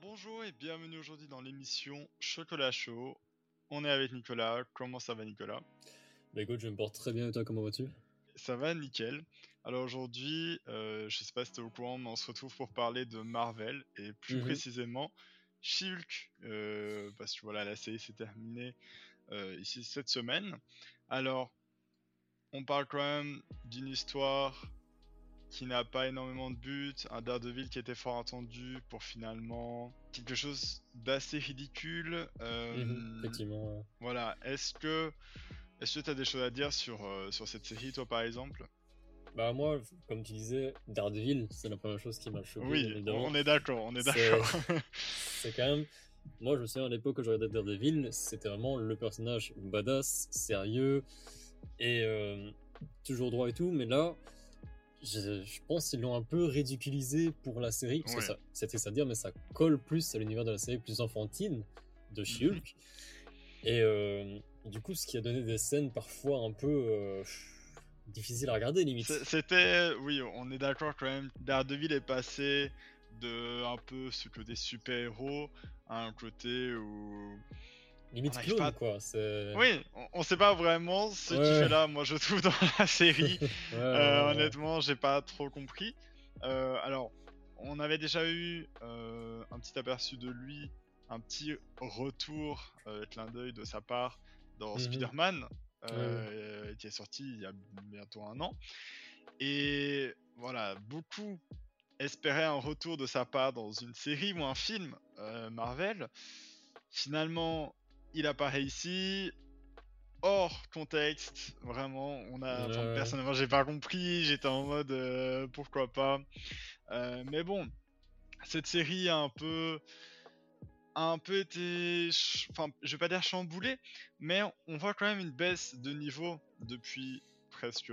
bonjour et bienvenue aujourd'hui dans l'émission Chocolat Chaud. On est avec Nicolas. Comment ça va Nicolas? Bah écoute, je me porte très bien et toi, comment vas-tu? Ça va nickel. Alors aujourd'hui, euh, je sais pas si tu es au courant, mais on se retrouve pour parler de Marvel et plus Mhm. précisément Shulk. euh, parce que voilà, la série s'est terminée euh, ici cette semaine. Alors, on parle quand même d'une histoire qui n'a pas énormément de buts, un Daredevil qui était fort attendu pour finalement quelque chose d'assez ridicule. Euh, Mhm, Effectivement. ouais. Voilà, est-ce que est-ce que tu as des choses à dire sur, euh, sur cette série, toi par exemple? Bah moi, comme tu disais, Daredevil, c'est la première chose qui m'a choqué. Oui, on est d'accord, on est d'accord. C'est quand même... Moi, je me souviens à l'époque où je regardais Daredevil, c'était vraiment le personnage badass, sérieux, et euh, toujours droit et tout, mais là, je, je pense qu'ils l'ont un peu ridiculisé pour la série, parce Ouais. que ça, c'est triste à dire, mais ça colle plus à l'univers de la série plus enfantine de She-Hulk. Et euh, du coup, ce qui a donné des scènes parfois un peu euh, difficiles à regarder, limite. C'était, oui, on est d'accord quand même. Daredevil est passé de un peu ce côté super-héros à un côté où. Limite on clone, pas- quoi. Oui, on, on sait pas vraiment ce qu'il Ouais. fait là, moi je trouve, dans la série. Ouais, Euh, ouais, honnêtement, j'ai pas trop compris. Euh, alors, on avait déjà eu euh, un petit aperçu de lui, un petit retour, euh, clin d'œil de sa part dans Mhm. Spider-Man, qui est sorti il y a bientôt un an. Et voilà, beaucoup espéraient un retour de sa part dans une série ou un film Marvel. Finalement, il apparaît ici. Hors contexte, vraiment, on a. enfin, personnellement, j'ai pas compris. J'étais en mode euh, pourquoi pas. Euh, mais bon, cette série a un peu, a un peu été, enfin, je vais pas dire chamboulée, mais on voit quand même une baisse de niveau depuis presque,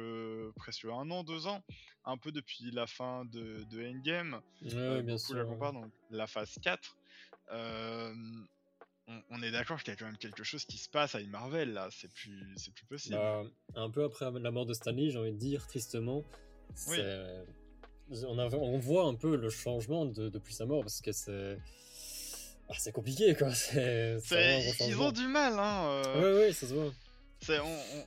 presque un an, deux ans, un peu depuis la fin de, de Endgame. Ouais, Euh, bien beaucoup la sûr. comparent, donc la phase 4. Euh, on, on est d'accord qu'il y a quand même quelque chose qui se passe avec Marvel là, c'est plus, c'est plus possible. Bah, un peu après la mort de Stanley, j'ai envie de dire, tristement, Oui. On, a- on voit un peu le changement de- depuis sa mort, parce que c'est... Ah, c'est compliqué, quoi. C'est, ils ont du mal, hein. euh, Ouais, ouais, ça se voit.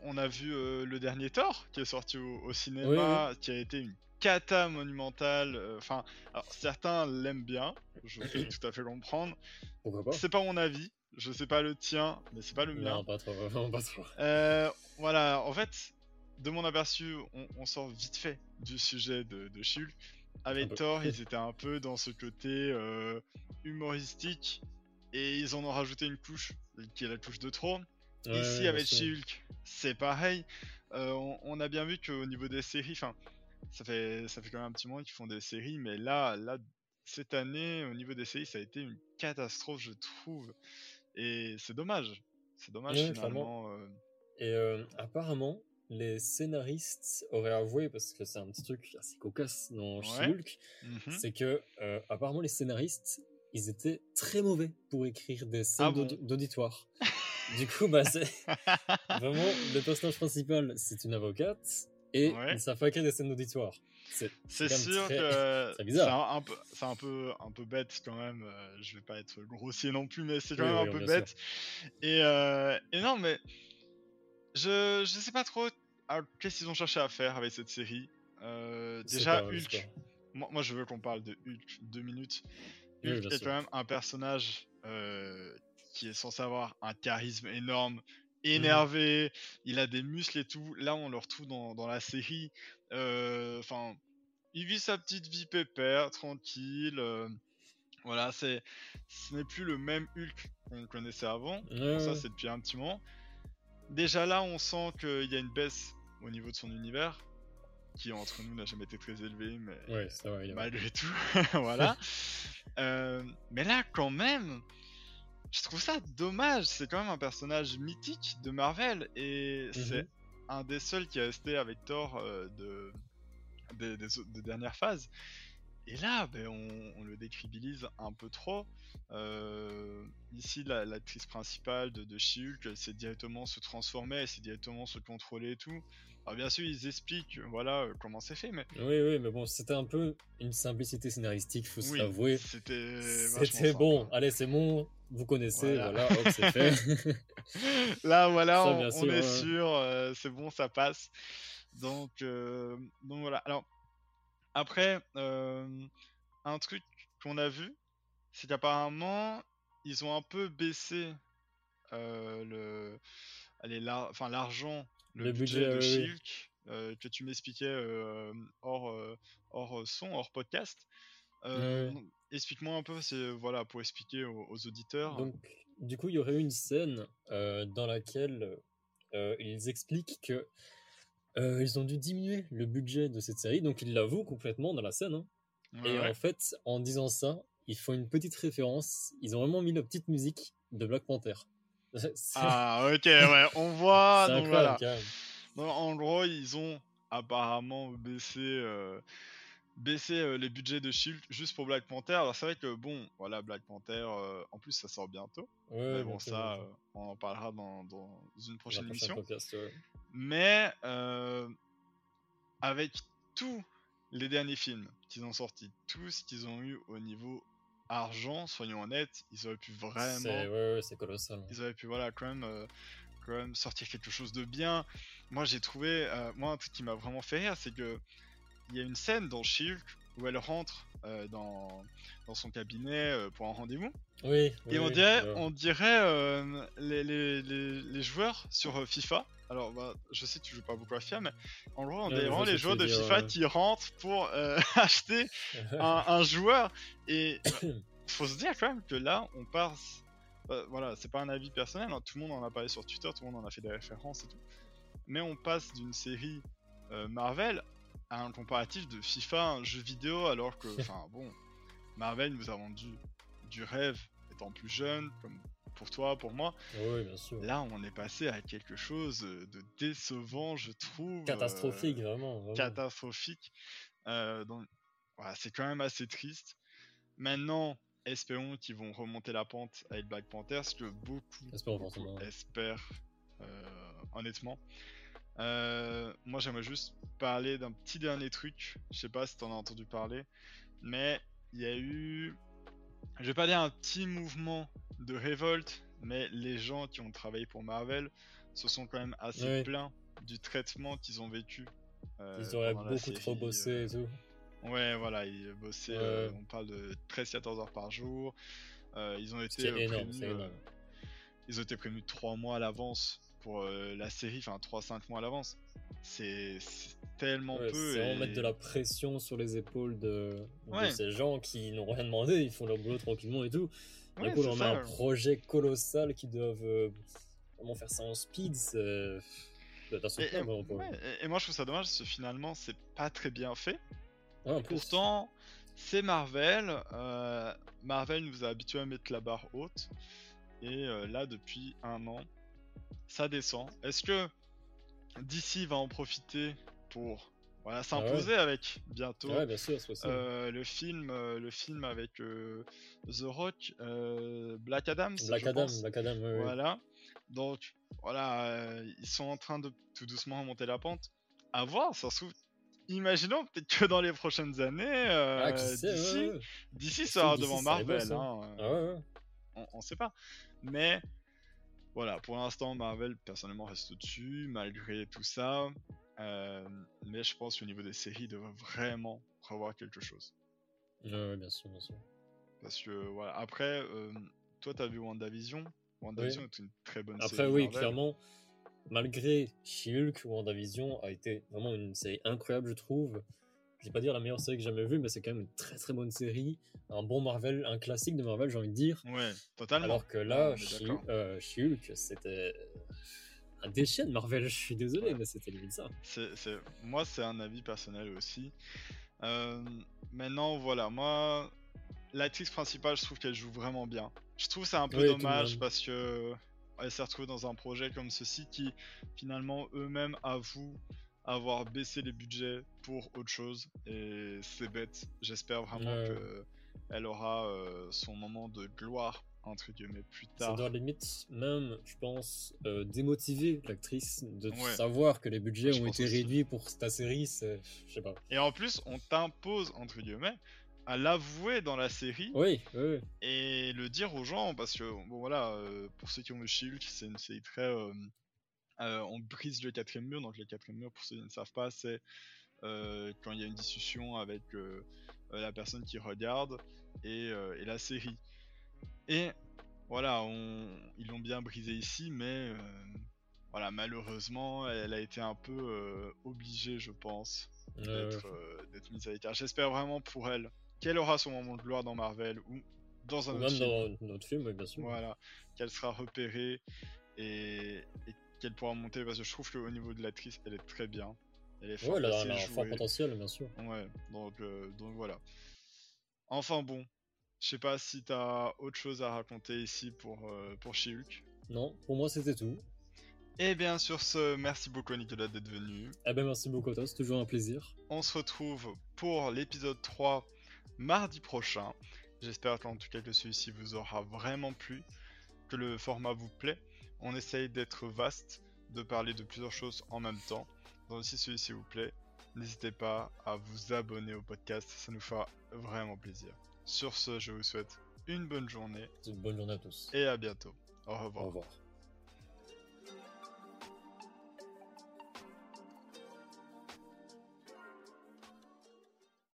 on, a vu euh, le dernier Thor qui est sorti au, au cinéma, qui a été une cata monumentale. euh, Enfin, certains l'aiment bien, je peux tout à fait comprendre. C'est pas mon avis, je sais pas le tien, mais c'est pas le mien. Non, pas trop, vraiment pas trop. Euh, voilà, en fait, de mon aperçu, on, on sort vite fait du sujet de, de Shulk. Avec. Thor, ils étaient un peu dans ce côté euh, humoristique et ils en ont rajouté une couche qui est la couche de trop. Ouais, Ici, avec. Shulk, c'est pareil. On, on a bien vu qu'au niveau des séries, enfin, ça fait, ça fait quand même un petit moment qu'ils font des séries, mais là, là, cette année, au niveau des séries, ça a été une catastrophe, je trouve. Et c'est dommage. C'est dommage finalement. euh, Et euh, apparemment, les scénaristes auraient avoué, parce que c'est un petit truc assez cocasse dans Ouais. Mhm. c'est que euh, apparemment les scénaristes, ils étaient très mauvais pour écrire des scènes Ah bon? d'auditoire. du coup, bah, c'est vraiment le personnage principal, c'est une avocate, et Ouais. ils savent pas écrire des scènes d'auditoire. C'est C'est sûr très- que très bizarre. c'est un, un peu, c'est un peu, un peu bête quand même. euh, je vais pas être grossier non plus, mais c'est quand Oui, même oui, un peu bête. Et, euh, et non, mais je, je sais pas trop qu'est-ce qu'ils ont cherché à faire avec cette série? Euh, déjà, pas, Hulk. Moi, moi, je veux qu'on parle de Hulk deux minutes. Hulk est sûr. quand même un personnage euh, qui est censé avoir un charisme énorme, énervé, il a des muscles et tout. Là, on le retrouve dans, dans la série. Euh, Enfin, il vit sa petite vie pépère, tranquille. euh, voilà, c'est, ce n'est plus le même Hulk qu'on connaissait avant. Ça, c'est depuis un petit moment. Déjà là, on sent qu'il y a une baisse au niveau de son univers, qui entre nous n'a jamais été très élevé, mais Ouais, ça va, malgré tout, voilà. Euh, mais là, quand même, je trouve ça dommage. C'est quand même un personnage mythique de Marvel et c'est Mhm. un des seuls qui est resté avec Thor euh, de, des, des, autres- des dernières phases. et là, ben, on, le décribilise un peu trop. Euh, ici, l'actrice principale de, de She-Hulk, elle sait directement se transformer, elle sait directement se contrôler et tout. Alors bien sûr, ils expliquent voilà comment c'est fait, mais oui, oui, mais bon, c'était un peu une simplicité scénaristique, faut se l'avouer. C'était, c'était bon. Allez, c'est bon, vous connaissez, voilà, hop, c'est fait. Là, voilà, on, est sûr, euh, c'est bon, ça passe. Donc, euh, donc voilà. Alors après, euh, un truc qu'on a vu, c'est qu'apparemment, ils ont un peu baissé le, allez, l'argent le, budget, de Shilk, euh, que tu m'expliquais euh, hors, euh, hors son, hors podcast. Explique-moi un peu, c'est voilà pour expliquer aux, auditeurs. Donc, du coup, il y aurait une scène dans laquelle ils expliquent que ils ont dû diminuer le budget de cette série, donc ils l'avouent complètement dans la scène. Hein. Et en fait, en disant ça, ils font une petite référence. Ils ont vraiment mis la petite musique de Black Panther. Ah, ok, ouais, on voit. donc voilà. en gros, ils ont apparemment baissé, euh, baissé euh, les budgets de Shield juste pour Black Panther. Alors, c'est vrai que bon, voilà, Black Panther, euh, en plus, ça sort bientôt. mais bon, ça, on en parlera dans, dans une prochaine émission. Mais avec tous les derniers films qu'ils ont sortis, tout ce qu'ils ont eu au niveau argent, soyons honnêtes, ils auraient pu vraiment. C'est ouais, c'est colossal. Ils auraient pu voilà quand même, euh, quand même sortir quelque chose de bien. Moi j'ai trouvé, euh, moi un truc qui m'a vraiment fait rire, c'est que il y a une scène dans Shulk où elle rentre euh, dans, dans son cabinet pour un rendez-vous. Oui. Et on dirait, on dirait les, les, les, les, joueurs sur FIFA. Alors, bah, je sais que tu joues pas beaucoup à FIFA, mais en gros, on dirait vraiment les joueurs de FIFA qui rentrent pour acheter un, un, joueur. Et faut se dire quand même que là, on passe. Bah, voilà, c'est pas un avis personnel, hein, tout le monde en a parlé sur Twitter, tout le monde en a fait des références et tout. Mais on passe d'une série Marvel à un comparatif de FIFA, un jeu vidéo, alors que, enfin bon, Marvel nous a vendu du rêve étant plus jeune, comme pour toi, pour moi. Oui, bien sûr. Là, on est passé à quelque chose de décevant, je trouve. Catastrophique, vraiment, Catastrophique. donc, voilà, c'est quand même assez triste. Maintenant, espérons qu'ils vont remonter la pente avec Black Panther, ce que beaucoup, espèrent, euh, honnêtement. Euh, moi, j'aimerais juste parler d'un petit dernier truc. Je sais pas si t'en as entendu parler, mais il y a eu, je vais pas dire un petit mouvement de révolte, mais les gens qui ont travaillé pour Marvel se sont quand même assez plaints du traitement qu'ils ont vécu. Euh, Ils auraient beaucoup trop bossé et tout. Ouais, voilà, ils bossaient, euh, on parle de 13-14 heures par jour. Euh, ils ont été prévenus, euh, ils ont été prévenus 3 mois à l'avance pour la série, enfin 3-5 mois à l'avance. C'est tellement peu. C'est et... mettre de la pression sur les épaules de, ces gens qui n'ont rien demandé, ils font leur boulot tranquillement et tout. Du coup, on a un projet colossal qui doivent vraiment faire ça en speed. Et, et, moi je trouve ça dommage parce que finalement c'est pas très bien fait. Pourtant, c'est Marvel. Euh, Marvel nous a habitués à mettre la barre haute. Et euh, là, depuis un an, ça descend. Est-ce que DC va en profiter pour voilà, s'imposer avec bientôt. Euh, le film le film avec The Rock Black Adam Black Adam Black Adam voilà. Donc voilà ils sont en train de tout doucement remonter la pente. À voir ça se trouve imaginons peut-être que dans les prochaines années, euh, ah, d'ici, sera devant Marvel. Hein, euh, ah, on, sait pas. Mais voilà, pour l'instant, Marvel personnellement reste au-dessus, malgré tout ça. Euh, mais je pense qu'au niveau des séries, il devrait vraiment revoir quelque chose. Ouais, bien sûr, bien sûr. Parce que voilà, après, toi, t'as vu WandaVision. WandaVision est une très bonne série. Après, oui, clairement malgré She-Hulk, WandaVision a été vraiment une série incroyable, je trouve. Je vais pas dire la meilleure série que j'ai jamais vue, mais c'est quand même une très très bonne série. Un bon Marvel, un classique de Marvel, j'ai envie de dire. Ouais, totalement. Alors que là, euh, She-Hulk, c'était un déchet de Marvel. Je suis désolé, mais c'était limite ça. C'est, Moi, c'est un avis personnel aussi. Euh, maintenant, voilà, moi, l'actrice principale, je trouve qu'elle joue vraiment bien. Je trouve c'est un peu dommage parce que elle s'est retrouvée dans un projet comme ceci qui finalement eux-mêmes avouent avoir baissé les budgets pour autre chose et c'est bête. J'espère vraiment Ouais. que elle aura euh, son moment de gloire entre guillemets plus Ça tard. doit limite même, je pense, euh, démotiver l'actrice de Ouais. savoir que les budgets Je ont été réduits pour ta série. C'est, je sais pas. Et en plus, on t'impose entre guillemets à l'avouer dans la série Oui, oui, oui. et le dire aux gens parce que bon voilà euh, pour ceux qui ont le Shield c'est une série très euh, on brise le quatrième mur donc le quatrième mur pour ceux qui ne savent pas c'est euh, quand il y a une discussion avec euh, la personne qui regarde et, euh, et la série et voilà on, ils l'ont bien brisé ici mais euh, voilà malheureusement elle a été un peu euh, obligée je pense d'être euh, d'être mise à l'écart j'espère vraiment pour elle qu'elle aura son moment de gloire dans Marvel ou dans un Ou autre même film. dans notre film, oui, bien sûr. Voilà, qu'elle sera repérée et, et qu'elle pourra monter parce que je trouve qu'au niveau de l'actrice, elle est très bien. Elle est Ouais, forte elle a, un fort potentiel, bien sûr. Ouais, donc, donc voilà. Enfin bon, je sais pas si t'as autre chose à raconter ici pour, euh, pour She-Hulk. Non, pour moi c'était tout. Et bien sur ce, merci beaucoup Nicolas d'être venu. Eh ben merci beaucoup à toi, c'est toujours un plaisir. On se retrouve pour l'épisode 3 mardi prochain. J'espère en tout cas que celui-ci vous aura vraiment plu, que le format vous plaît. On essaye d'être vaste, de parler de plusieurs choses en même temps. Donc si celui-ci vous plaît, n'hésitez pas à vous abonner au podcast, ça nous fera vraiment plaisir. Sur ce, je vous souhaite une bonne journée Bonne journée à tous. et à bientôt. Au revoir. Au revoir.